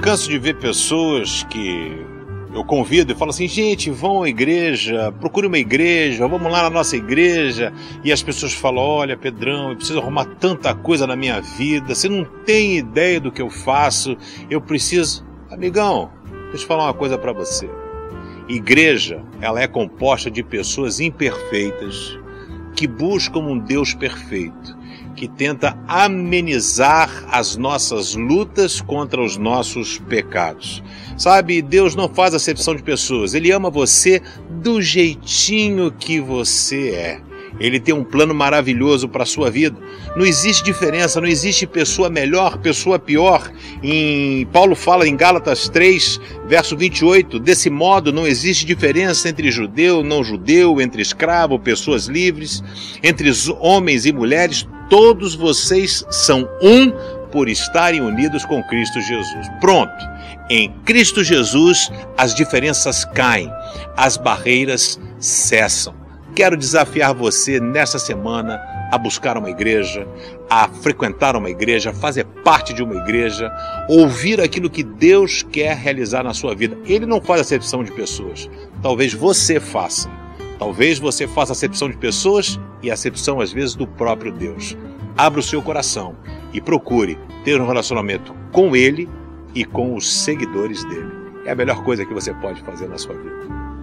canso de ver pessoas que eu convido e falo assim, gente, vão à igreja, procure uma igreja, vamos lá na nossa igreja. E as pessoas falam, olha, Pedrão, eu preciso arrumar tanta coisa na minha vida, você não tem ideia do que eu faço, eu preciso. Amigão, deixa eu falar uma coisa para você. Igreja, ela é composta de pessoas imperfeitas que buscam um Deus perfeito, que tenta amenizar as nossas lutas contra os nossos pecados. Sabe, Deus não faz acepção de pessoas, Ele ama você do jeitinho que você é. Ele tem um plano maravilhoso para a sua vida. Não existe diferença, não existe pessoa melhor, pessoa pior. Em Paulo fala em Gálatas 3, verso 28, desse modo não existe diferença entre judeu, não judeu, entre escravo, pessoas livres, entre homens e mulheres, todos vocês são um por estarem unidos com Cristo Jesus. Pronto. Em Cristo Jesus as diferenças caem, as barreiras cessam. Quero desafiar você nessa semana a buscar uma igreja, a frequentar uma igreja, fazer parte de uma igreja, ouvir aquilo que Deus quer realizar na sua vida. Ele não faz acepção de pessoas. Talvez você faça. Talvez você faça acepção de pessoas e acepção às vezes do próprio Deus. Abra o seu coração e procure ter um relacionamento com Ele e com os seguidores dele. É a melhor coisa que você pode fazer na sua vida.